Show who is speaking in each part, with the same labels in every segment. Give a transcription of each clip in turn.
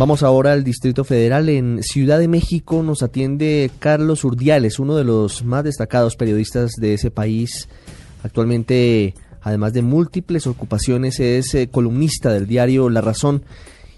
Speaker 1: Vamos ahora al Distrito Federal. En Ciudad de México nos atiende Carlos Urdiales, uno de los más destacados periodistas de ese país. Actualmente además de múltiples ocupaciones, es eh, columnista del diario La Razón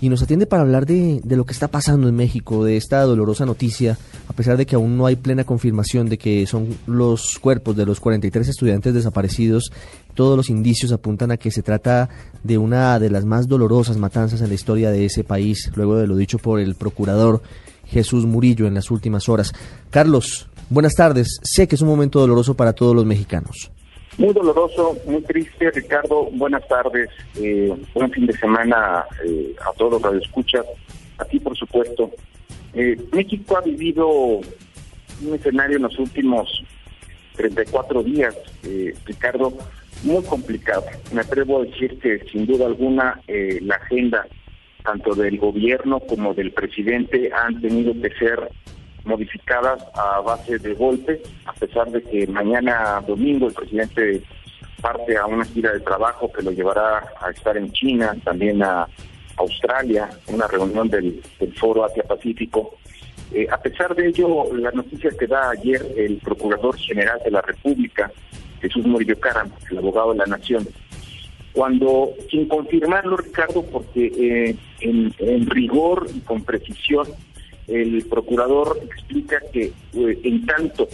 Speaker 1: y nos atiende para hablar de, lo que está pasando en México, de esta dolorosa noticia, pesar de que aún no hay plena confirmación de que son los cuerpos de los 43 estudiantes desaparecidos, todos los indicios apuntan a que se trata de una de las más dolorosas matanzas en la historia de ese país, luego de lo dicho por el procurador Jesús Murillo en las últimas horas. Carlos, buenas tardes, sé que es un momento doloroso para todos los mexicanos.
Speaker 2: Muy doloroso, muy triste, Ricardo. Buenas tardes. Eh, buen fin de semana eh, a todos los escucha Aquí, por supuesto. Eh, México ha vivido un escenario en los últimos 34 días, eh, Ricardo, muy complicado. Me atrevo a decir que, sin duda alguna, eh, la agenda tanto del gobierno como del presidente han tenido que ser modificadas a base de golpes, a pesar de que mañana domingo el presidente parte a una gira de trabajo que lo llevará a estar en China, también a Australia, una reunión del, Foro Asia-Pacífico. Eh, a pesar de ello, la noticia que da ayer el Procurador General de la República, Jesús Murillo Caram, el abogado de la Nación, cuando, sin confirmarlo, Ricardo, porque eh, en, rigor y con precisión el procurador explica que eh, en tanto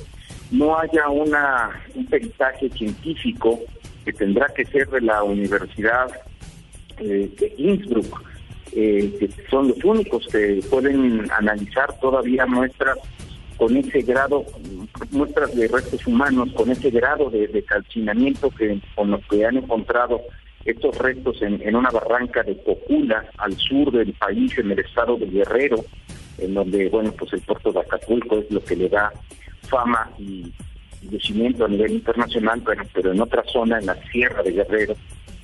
Speaker 2: no haya una, un peritaje científico que tendrá que ser de la Universidad eh, de Innsbruck, eh, que son los únicos que pueden analizar todavía muestras con ese grado, muestras de restos humanos, con ese grado de, calcinamiento que con los que han encontrado estos restos en, una barranca de Cocula, al sur del país, en el estado de Guerrero, en donde, bueno, pues el puerto de Acapulco es lo que le da fama y, crecimiento a nivel internacional, pero en otra zona, en la Sierra de Guerrero,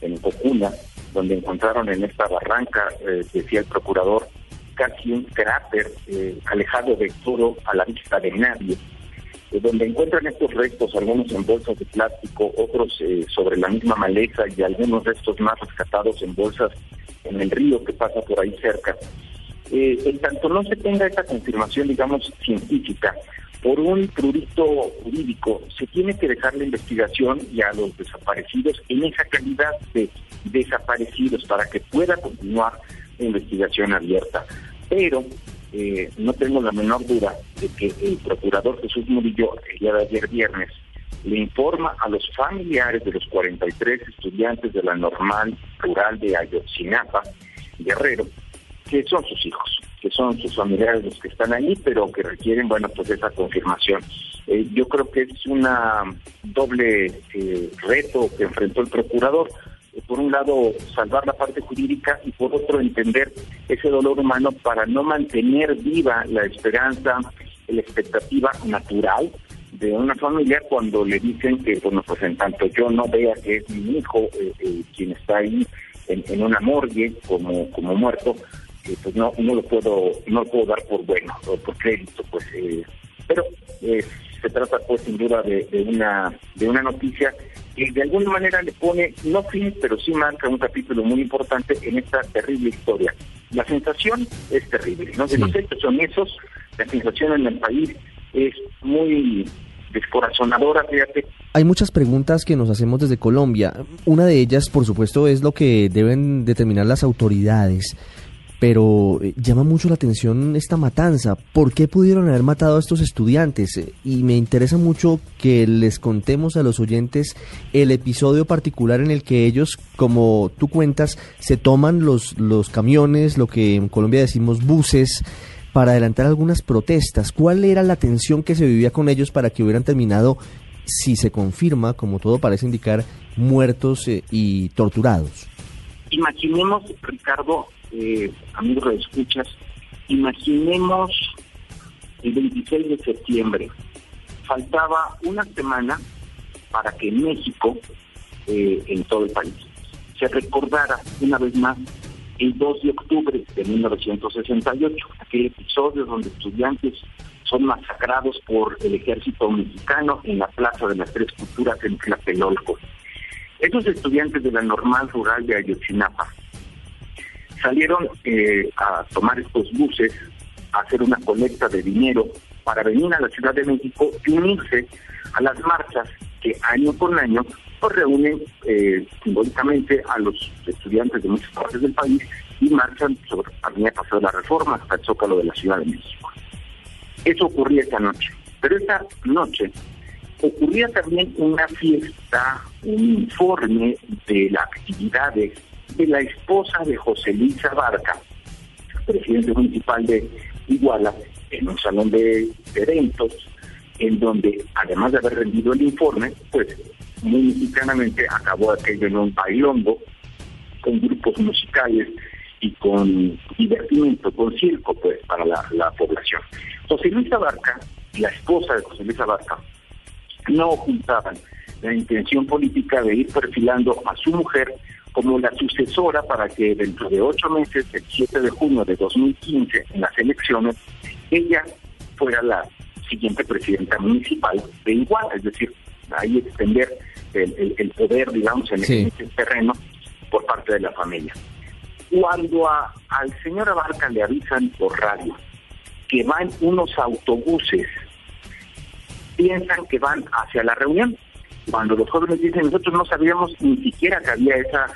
Speaker 2: en Cocuna, donde encontraron en esta barranca, eh, decía el procurador, casi un cráter eh, alejado de todo a la vista de nadie, eh, donde encuentran estos restos, algunos en bolsas de plástico, otros sobre la misma maleza y algunos restos más rescatados en bolsas en el río que pasa por ahí cerca. Eh, en tanto no se tenga esa confirmación, digamos, científica, por un prurito jurídico, se tiene que dejar la investigación y a los desaparecidos en esa calidad de desaparecidos para que pueda continuar la investigación abierta. Pero eh, no tengo la menor duda de que el procurador Jesús Murillo, el día de ayer viernes, le informa a los familiares de los 43 estudiantes de la normal rural de Ayotzinapa, Guerrero, que son sus hijos, que son sus familiares los que están ahí, pero que requieren, bueno, pues esa confirmación. Eh, yo creo que es una doble eh, reto que enfrentó el procurador. Eh, por un lado, salvar la parte jurídica y por otro, entender ese dolor humano para no mantener viva la esperanza, la expectativa natural de una familia cuando le dicen que, bueno, pues en tanto yo no vea que es mi hijo quien está ahí en, en, una morgue como, como muerto, pues no no lo puedo no lo puedo dar por bueno o por crédito pues eh, pero eh, se trata pues sin duda de, una de una noticia que de alguna manera le pone no fin pero sí marca un capítulo muy importante en esta terrible historia. La sensación es terrible no de los hechos son esos la sensación en el país es muy descorazonadora fíjate.
Speaker 1: Hay muchas preguntas que nos hacemos desde Colombia. Una de ellas, por supuesto, es lo que deben determinar las autoridades pero eh, llama mucho la atención esta matanza. ¿Por qué pudieron haber matado a estos estudiantes? Y me interesa mucho que les contemos a los oyentes el episodio particular en el que ellos, como tú cuentas, se toman los, los camiones, lo que en Colombia decimos buses, para adelantar algunas protestas. ¿Cuál era la tensión que se vivía con ellos para que hubieran terminado, si se confirma, como todo parece indicar, muertos eh, y torturados?
Speaker 2: imaginemos, Ricardo, eh, amigos de escuchas, imaginemos el 26 de septiembre. Faltaba una semana para que México, eh, en todo el país, se recordara una vez más el 2 de octubre de 1968, aquel episodio donde estudiantes son masacrados por el ejército mexicano en la Plaza de las Tres Culturas en Tlatelolco. Esos estudiantes de la normal rural de Ayotzinapa salieron eh, a tomar estos buses, a hacer una colecta de dinero para venir a la Ciudad de México y unirse a las marchas que año con año pues, reúnen eh, simbólicamente a los estudiantes de muchas partes del país y marchan sobre Avenida Paseo de la Reforma hasta el Zócalo de la Ciudad de México. Eso ocurría esta noche. Pero esta noche ocurría también una fiesta, un informe de las actividades de la esposa de José Luis Abarca, presidente municipal de Iguala, en un salón de eventos, en donde, además de haber rendido el informe, pues muy mexicanamente acabó aquello en un bailongo, con grupos musicales y con divertimiento, con circo, pues, para la, población. José Luis Abarca, la esposa de José Luis Abarca, no ocultaban la intención política de ir perfilando a su mujer como la sucesora para que dentro de ocho meses, el 7 de junio de 2015, en las elecciones, ella fuera la siguiente presidenta municipal de Iguala, es decir, ahí extender el, poder, digamos, en, ese terreno por parte de la familia. Cuando a, al señor Abarca le avisan por radio que van unos autobuses, piensan que van hacia la reunión. Cuando los jóvenes dicen, nosotros no sabíamos ni siquiera que había esa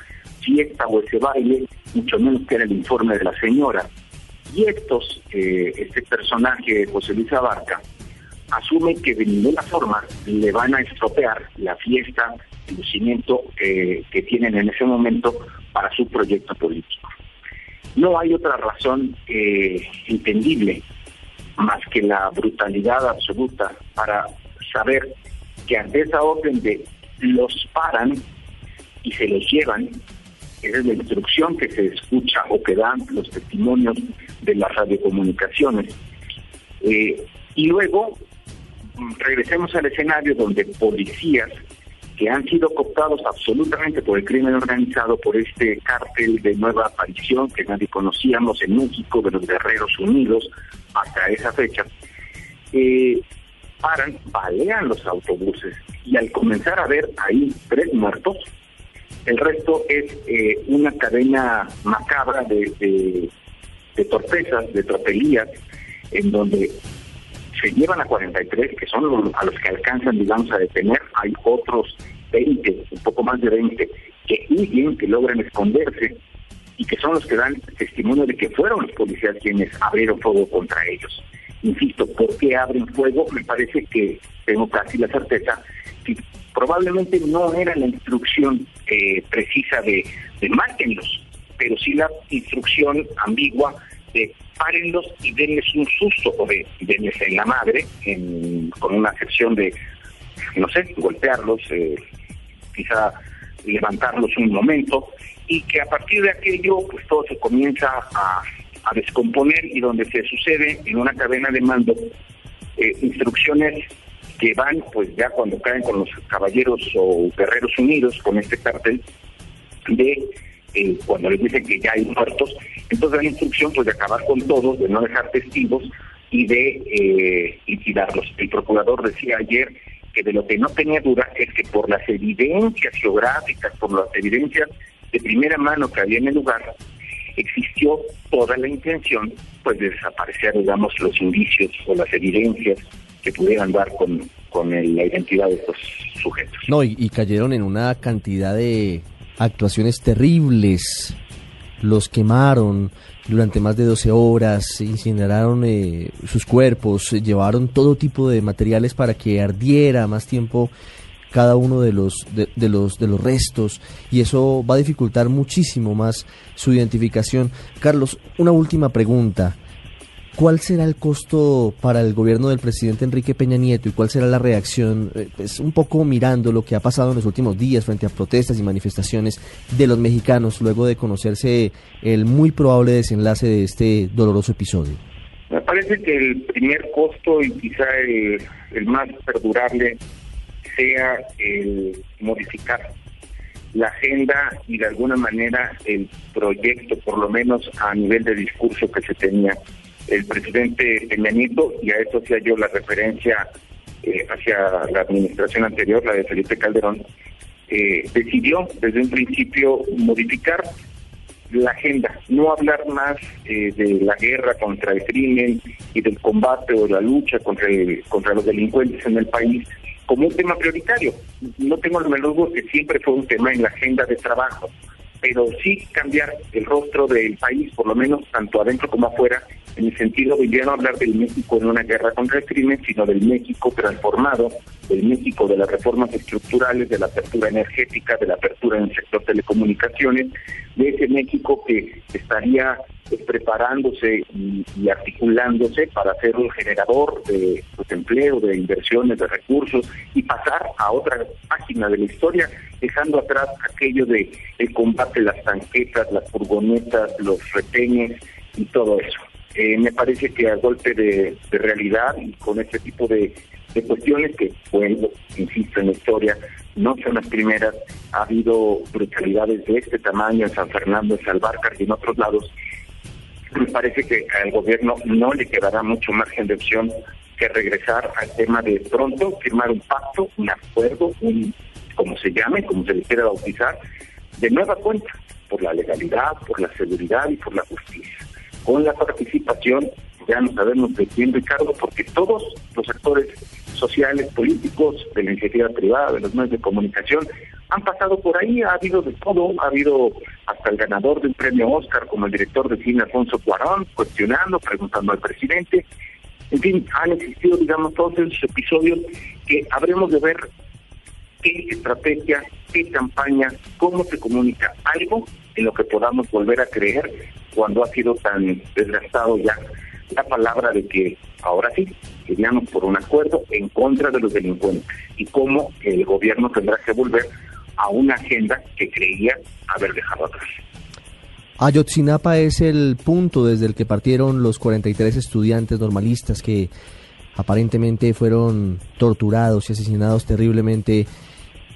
Speaker 2: fiesta o ese baile, mucho menos que era el informe de la señora. Y estos, eh, este personaje, José Luis Abarca, asume que de ninguna forma le van a estropear la fiesta, el lucimiento eh, que tienen en ese momento para su proyecto político. No hay otra razón eh, entendible más que la brutalidad absoluta para saber que ante esa orden de los paran y se los llevan, esa es la instrucción que se escucha o que dan los testimonios de las radiocomunicaciones. Eh, y luego regresemos al escenario donde policías que han sido cooptados absolutamente por el crimen organizado, por este cártel de nueva aparición que nadie conocíamos en México, de los Guerreros Unidos, hasta esa fecha, eh, paran, balean los autobuses y al comenzar a ver ahí tres muertos, el resto es eh, una cadena macabra de, de, de torpezas, de tropelías, en donde se llevan a 43, que son a los que alcanzan, digamos, a detener. Hay otros 20, un poco más de 20, que huyen, que logran esconderse y que son los que dan testimonio de que fueron los policías quienes abrieron fuego contra ellos. Insisto, ¿por qué abren fuego? Me parece que tengo casi la certeza que probablemente no era la instrucción eh, precisa de, de pero sí la instrucción ambigua de párenlos y denles un susto o de denles en la madre con una sección de, no sé, golpearlos, eh, quizá levantarlos un momento y que a partir de aquello pues todo se comienza a, descomponer y donde se sucede en una cadena de mando eh, instrucciones que van pues ya cuando caen con los caballeros o guerreros unidos con este cartel de eh, cuando les dicen que ya hay muertos, entonces la instrucción pues de acabar con todos, de no dejar testigos y de eh, liquidarlos. El procurador decía ayer que de lo que no tenía duda es que por las evidencias geográficas, por las evidencias de primera mano que había en el lugar, existió toda la intención pues de desaparecer, digamos, los indicios o las evidencias que pudieran dar con, con la identidad de estos sujetos.
Speaker 1: No, y cayeron en una cantidad de actuaciones terribles. Los quemaron durante más de 12 horas, incineraron eh, sus cuerpos, llevaron todo tipo de materiales para que ardiera más tiempo cada uno de los de, los de los restos y eso va a dificultar muchísimo más su identificación. Carlos, una última pregunta. ¿Cuál será el costo para el gobierno del presidente Enrique Peña Nieto y cuál será la reacción, eh, pues un poco mirando lo que ha pasado en los últimos días frente a protestas y manifestaciones de los mexicanos luego de conocerse el muy probable desenlace de este doloroso episodio?
Speaker 2: Me parece que el primer costo y quizá el, el más perdurable sea el modificar la agenda y de alguna manera el proyecto, por lo menos a nivel de discurso que se tenía el presidente Peña y a eso hacía yo la referencia eh, hacia la administración anterior, la de Felipe Calderón, eh, decidió desde un principio modificar la agenda, no hablar más eh, de la guerra contra el crimen y del combate o la lucha contra, contra los delincuentes en el país como un tema prioritario. No tengo el duda que siempre fue un tema en la agenda de trabajo, pero sí cambiar el rostro del país, por lo menos tanto adentro como afuera, en el sentido de ya no hablar del México en una guerra contra el crimen, sino del México transformado, del México de las reformas estructurales, de la apertura energética, de la apertura en el sector telecomunicaciones, de ese México que estaría pues, preparándose y, articulándose para ser un generador de pues, empleo, de inversiones, de recursos y pasar a otra página de la historia, dejando atrás aquello de el combate, las tanquetas, las furgonetas, los retenes y todo eso. Eh, me parece que a golpe de, realidad y con este tipo de, cuestiones que, bueno, insisto en la historia, no son las primeras, ha habido brutalidades de este tamaño en San Fernando, en Salvarcar y en otros lados. Me parece que al gobierno no le quedará mucho margen de opción que regresar al tema de pronto firmar un pacto, un acuerdo, un como se llame, como se le quiera bautizar, de nueva cuenta, por la legalidad, por la seguridad y por la justicia con la participación, ya no sabemos de quién, Ricardo, porque todos los actores sociales, políticos, de la iniciativa privada, de los medios de comunicación, han pasado por ahí, ha habido de todo, ha habido hasta el ganador del premio Oscar como el director de cine Alfonso Cuarón, cuestionando, preguntando al presidente. En fin, han existido, digamos, todos esos episodios que habremos de ver qué estrategia, qué campaña, cómo se comunica algo en lo que podamos volver a creer cuando ha sido tan desgastado ya la palabra de que ahora sí, iríamos por un acuerdo en contra de los delincuentes y cómo el gobierno tendrá que volver a una agenda que creía haber dejado atrás.
Speaker 1: Ayotzinapa es el punto desde el que partieron los 43 estudiantes normalistas que aparentemente fueron torturados y asesinados terriblemente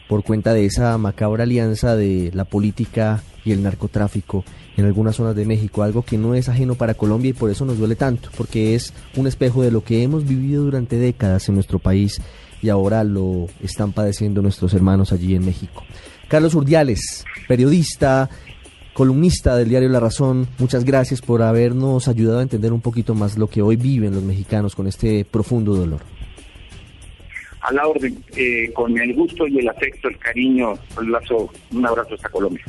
Speaker 1: por cuenta de esa macabra alianza de la política y el narcotráfico en algunas zonas de México, algo que no es ajeno para Colombia y por eso nos duele tanto, porque es un espejo de lo que hemos vivido durante décadas en nuestro país y ahora lo están padeciendo nuestros hermanos allí en México. Carlos Urdiales, periodista, columnista del diario La Razón, muchas gracias por habernos ayudado a entender un poquito más lo que hoy viven los mexicanos con este profundo dolor
Speaker 2: a la orden, eh, con el gusto y el afecto, el cariño, un abrazo hasta Colombia.